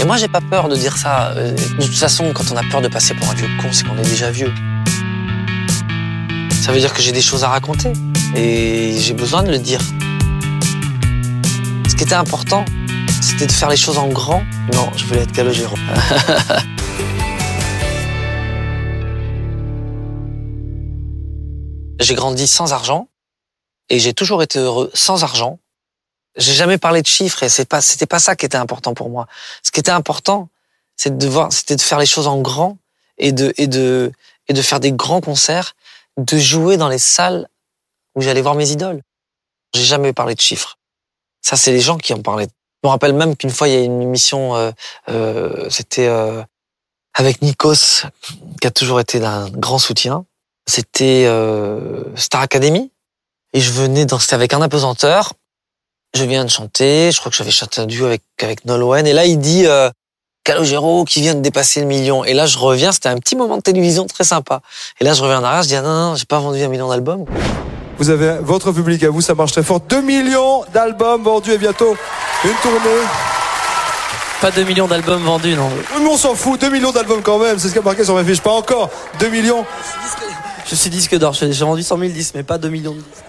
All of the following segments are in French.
Et moi, j'ai pas peur de dire ça. Euh, De toute façon, quand on a peur de passer pour un vieux con, c'est qu'on est déjà vieux. Ça veut dire que j'ai des choses à raconter. Et j'ai besoin de le dire. Ce qui était important, c'était de faire les choses en grand. Non, je voulais être Calogero. j'ai grandi sans argent et j'ai toujours été heureux sans argent. J'ai jamais parlé de chiffres et c'est pas, c'était pas ça qui était important pour moi. Ce qui était important, c'est de voir, c'était de faire les choses en grand et de, et de, et de faire des grands concerts, de jouer dans les salles où j'allais voir mes idoles. J'ai jamais parlé de chiffres. Ça, c'est les gens qui en parlaient. Je me rappelle même qu'une fois, il y a une émission, euh, euh, c'était euh, avec Nikos, qui a toujours été d'un grand soutien. C'était euh, Star Academy. Et je venais dans, c'était avec un apesanteur. Je viens de chanter, je crois que j'avais chanté un duo avec, avec Nolwenn. Et là, il dit euh, Calogero qui vient de dépasser le million. Et là, je reviens, c'était un petit moment de télévision très sympa. Et là, je reviens en arrière, je dis ah, non, non, j'ai pas vendu un million d'albums. Vous avez votre public à vous, ça marche très fort. 2 millions d'albums vendus et bientôt une tournée. Pas 2 millions d'albums vendus, non. Oui, mais on s'en fout, 2 millions d'albums quand même, c'est ce qui a marqué sur ma fiche. Pas encore 2 millions. Je suis disque d'or, j'ai vendu 100 000 disques, mais pas 2 millions de disques.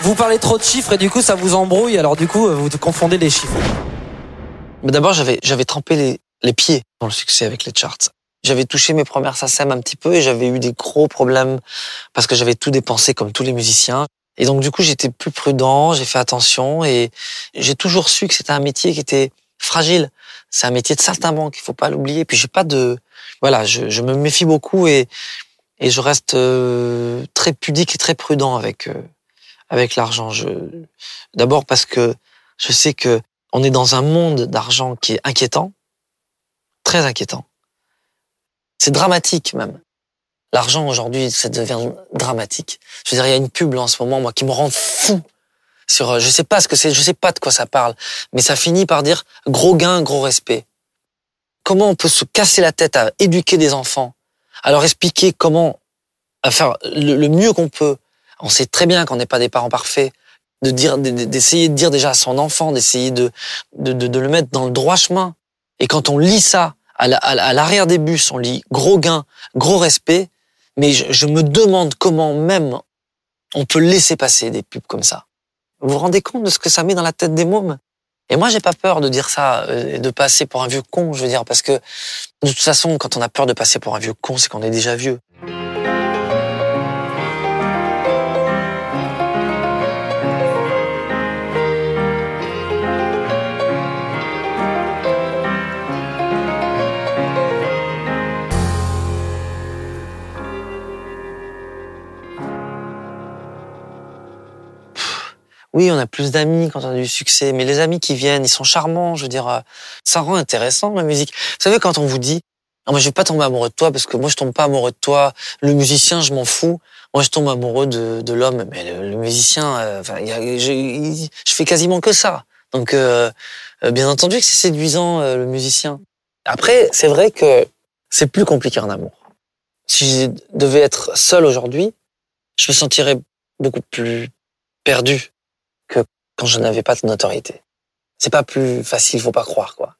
Vous parlez trop de chiffres et du coup, ça vous embrouille, alors du coup, vous confondez les chiffres. Mais d'abord, j'avais, j'avais trempé les, les pieds dans le succès avec les charts. J'avais touché mes premières SACEM un petit peu et j'avais eu des gros problèmes parce que j'avais tout dépensé comme tous les musiciens. Et donc, du coup, j'étais plus prudent, j'ai fait attention et j'ai toujours su que c'était un métier qui était fragile. C'est un métier de saltimbanque, il faut pas l'oublier. Puis j'ai pas de, voilà, je, je me méfie beaucoup et, et je reste euh, très pudique et très prudent avec, euh, avec l'argent. Je, d'abord parce que je sais que on est dans un monde d'argent qui est inquiétant, très inquiétant. C'est dramatique même. L'argent aujourd'hui, ça devient dramatique. Je veux dire, il y a une pub en ce moment, moi, qui me rend fou. Sur, euh, je sais pas ce que c'est, je sais pas de quoi ça parle, mais ça finit par dire gros gain, gros respect. Comment on peut se casser la tête à éduquer des enfants, à leur expliquer comment à faire le mieux qu'on peut. On sait très bien qu'on n'est pas des parents parfaits, de dire, d'essayer de dire déjà à son enfant, d'essayer de, de, de, de le mettre dans le droit chemin. Et quand on lit ça à la- à la- à l'arrière des bus, on lit gros gain, gros respect. Mais je, je me demande comment même on peut laisser passer des pubs comme ça. Vous vous rendez compte de ce que ça met dans la tête des mômes? Et moi, j'ai pas peur de dire ça euh, et de passer pour un vieux con, je veux dire, parce que de toute façon, quand on a peur de passer pour un vieux con, c'est qu'on est déjà vieux. Oui, on a plus d'amis quand on a du succès, mais les amis qui viennent, ils sont charmants. Je veux dire, euh, ça rend intéressant la musique. Vous savez, quand on vous dit, ah, moi je vais pas tomber amoureux de toi parce que moi je tombe pas amoureux de toi. Le musicien, je m'en fous. Moi je tombe amoureux de, de l'homme, mais le, le musicien, euh, enfin, y a- je, il- je fais quasiment que ça. Donc, euh, euh, bien entendu que c'est séduisant euh, le musicien. Après, c'est vrai que c'est plus compliqué en amour. Si je devais être seul aujourd'hui, je me sentirais beaucoup plus perdu que quand je n'avais pas de notoriété. C'est pas plus facile, faut pas croire quoi.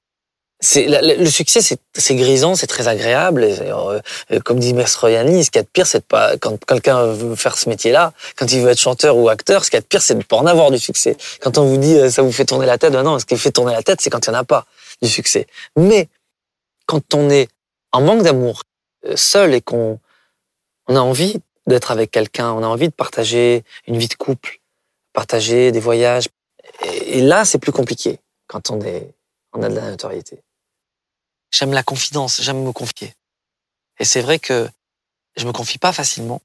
C'est le succès, c'est grisant, c'est très agréable. Euh, comme dit Max Royani, ce qu'il y a de pire, c'est de pas quand quelqu'un veut faire ce métier-là, quand il veut être chanteur ou acteur, ce qu'il y a de pire, c'est de pas en avoir du succès. Quand on vous dit euh, ça vous fait tourner la tête, ben non, ce qui fait tourner la tête, c'est quand il y en a pas du succès. Mais quand on est en manque d'amour, euh, seul et qu'on on a envie d'être avec quelqu'un, on a envie de partager une vie de couple, partager des voyages. Et, là, c'est plus compliqué quand on est, on a de la notoriété. J'aime la confidence, j'aime me confier. Et c'est vrai que je me confie pas facilement.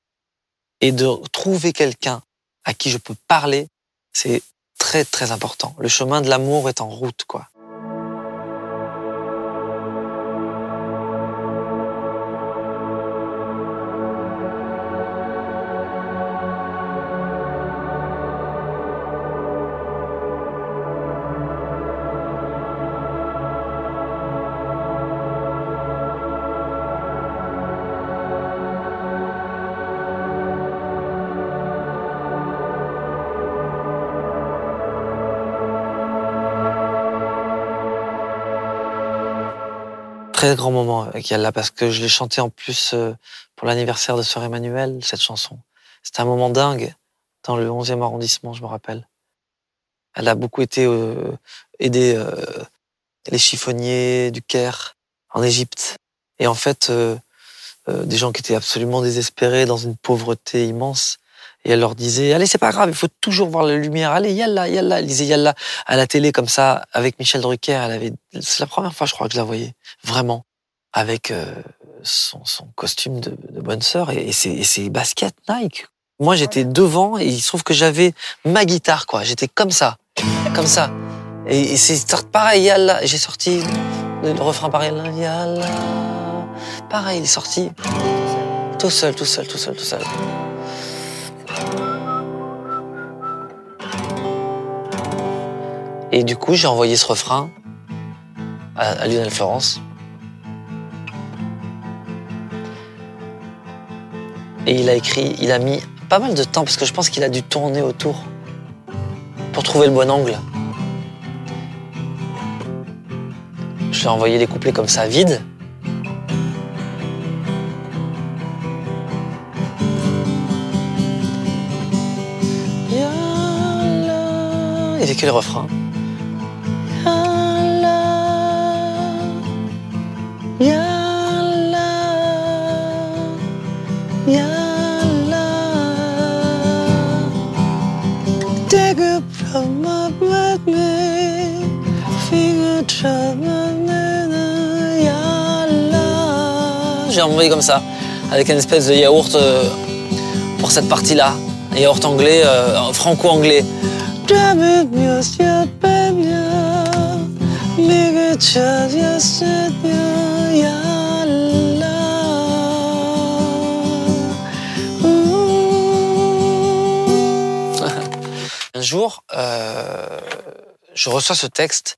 Et de trouver quelqu'un à qui je peux parler, c'est très très important. Le chemin de l'amour est en route, quoi. Très grand moment avec Yalla parce que je l'ai chanté en plus euh, pour l'anniversaire de Sœur Emmanuel, cette chanson. C'était un moment dingue dans le 11e arrondissement, je me rappelle. Elle a beaucoup été euh, aidée euh, les chiffonniers du Caire en Égypte. Et en fait, euh, euh, des gens qui étaient absolument désespérés dans une pauvreté immense. Et elle leur disait, allez, c'est pas grave, il faut toujours voir la lumière. Allez, yalla, yalla. Elle disait yalla à la télé comme ça, avec Michel Drucker. Elle avait, c'est la première fois, je crois, que je la voyais. Vraiment. Avec euh, son, son costume de, de bonne sœur et, et ses, et ses baskets Nike. Moi, j'étais devant et il se trouve que j'avais ma guitare, quoi. J'étais comme ça. Comme ça. Et, et c'est pareil, yalla. J'ai sorti le, le refrain pareil, yalla. Pareil, il est sorti. Tout seul, tout seul, tout seul, tout seul. Et du coup, j'ai envoyé ce refrain à, Lionel Florence. Et il a écrit, il a mis pas mal de temps parce que je pense qu'il a dû tourner autour pour trouver le bon angle. Je lui ai envoyé les couplets comme ça, vides. Il fait que les refrains. Me. Finger. J'ai envoyé comme ça, avec une espèce de yaourt euh, pour cette partie-là. Un yaourt anglais, euh, franco-anglais. Euh, je reçois ce texte,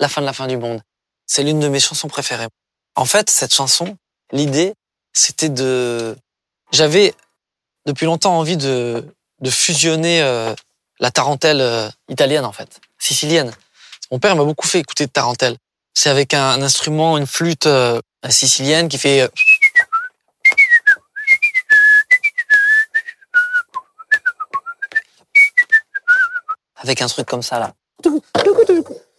La fin de la fin du monde. C'est l'une de mes chansons préférées. En fait, cette chanson, l'idée, c'était de... J'avais depuis longtemps envie de, fusionner euh, la tarentelle euh, italienne, en fait, sicilienne. Mon père m'a beaucoup fait écouter de tarentelle. C'est avec un, instrument, une flûte sicilienne qui fait... avec un truc comme ça, là.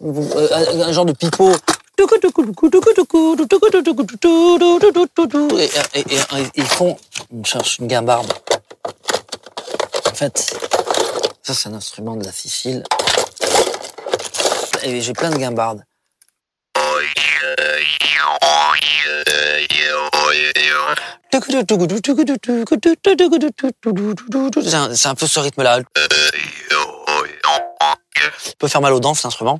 Euh, Un genre de pipeau. Et, et- et- et ils font, on cherche une guimbarde. En fait, ça c'est un instrument de la Sicile. Et j'ai plein de guimbardes. C'est un, c'est un peu ce rythme-là. Peut faire mal aux dents, cet instrument.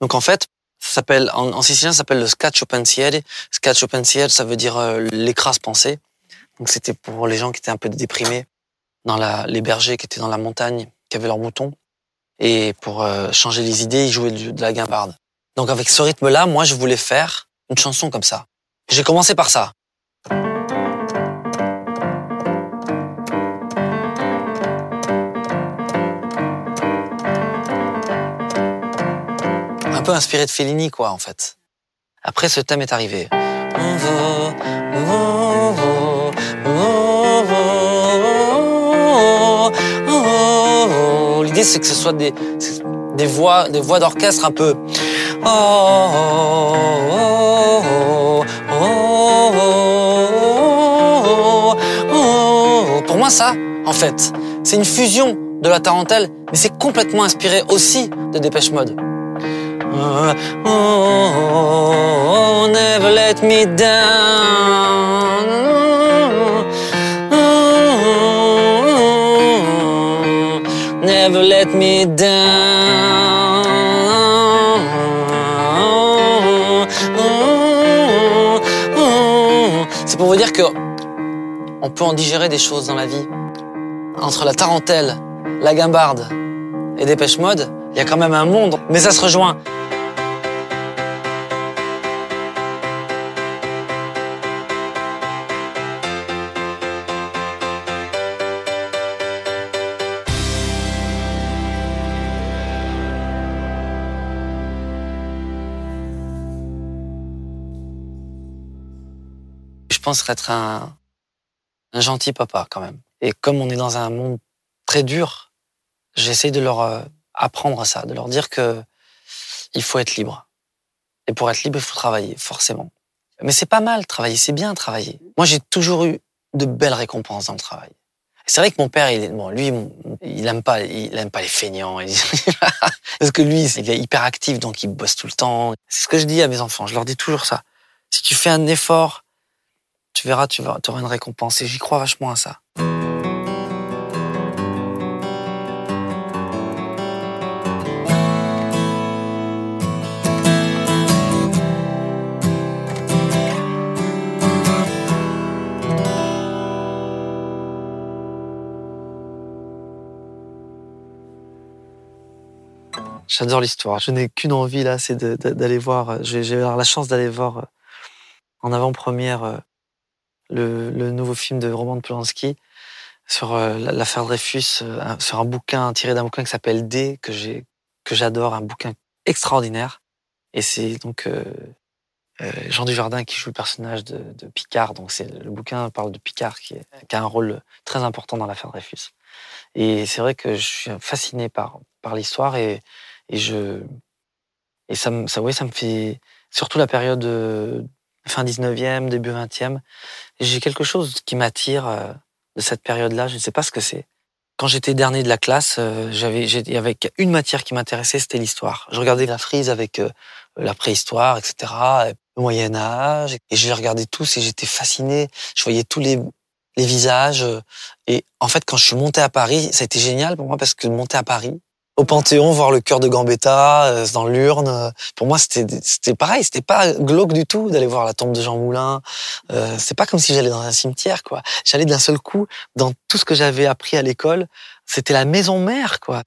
Donc en fait, ça s'appelle en, en sicilien, ça s'appelle le scaccio pensieri. Scaccio pensieri, ça veut dire euh, l'écrase pensée. Donc c'était pour les gens qui étaient un peu déprimés, dans la, les bergers qui étaient dans la montagne, qui avaient leurs moutons. Et pour euh, changer les idées, ils jouaient de la guimbarde. Donc avec ce rythme-là, moi, je voulais faire une chanson comme ça. J'ai commencé par ça. Un peu inspiré de Fellini, quoi, en fait. Après, ce thème est arrivé. L'idée, c'est que ce soit des, des voix, des voix d'orchestre un peu. Pour moi, ça, en fait, c'est une fusion de la tarentelle, mais c'est complètement inspiré aussi de Dépêche Mode. Never let me down. Never let me down. C'est pour vous dire que on peut en digérer des choses dans la vie. Entre la tarentelle, la guimbarde et Dépêche Mode, il y a quand même un monde, mais ça se rejoint. Pense être un, un gentil papa quand même. Et comme on est dans un monde très dur, j'essaie de leur euh, apprendre ça, de leur dire que il faut être libre. Et pour être libre, il faut travailler, forcément. Mais c'est pas mal travailler, c'est bien travailler. Moi, j'ai toujours eu de belles récompenses dans le travail. C'est vrai que mon père, il est, bon, lui, il aime pas, il aime pas les feignants. Parce que lui, il est hyper actif, donc il bosse tout le temps. C'est ce que je dis à mes enfants. Je leur dis toujours ça. Si tu fais un effort, tu verras, tu auras une récompense. Et j'y crois vachement à ça. J'adore l'histoire. Je n'ai qu'une envie là, c'est d'aller voir. J'ai la chance d'aller voir euh, en avant-première euh, le, nouveau film de Roman Polanski sur euh, l'affaire Dreyfus, sur un bouquin tiré d'un bouquin qui s'appelle D, que j'adore, un bouquin extraordinaire. Et c'est donc Jean Dujardin qui joue le personnage de, Picard. Donc c'est le bouquin parle de Picard qui, a un rôle très important dans l'affaire Dreyfus. Et c'est vrai que je suis fasciné par l'histoire et je et ça ouais ça me fait surtout la période euh, fin 19e début 20e j'ai quelque chose qui m'attire euh, de cette période-là. Je ne sais pas ce que c'est. Quand j'étais dernier de la classe euh, j'avais il y avait une matière qui m'intéressait c'était l'histoire. Je regardais la frise avec la préhistoire etc le Moyen Âge et je les regardais tous et j'étais fasciné. Je voyais tous les les visages et en fait quand je suis monté à Paris ça a été génial pour moi parce que monter à Paris au Panthéon, voir le cœur de Gambetta euh, dans l'urne. Pour moi, c'était c'était pareil. C'était pas glauque du tout d'aller voir la tombe de Jean Moulin. Euh, c'est pas comme si j'allais dans un cimetière, quoi. J'allais d'un seul coup dans tout ce que j'avais appris à l'école. C'était la maison mère, quoi.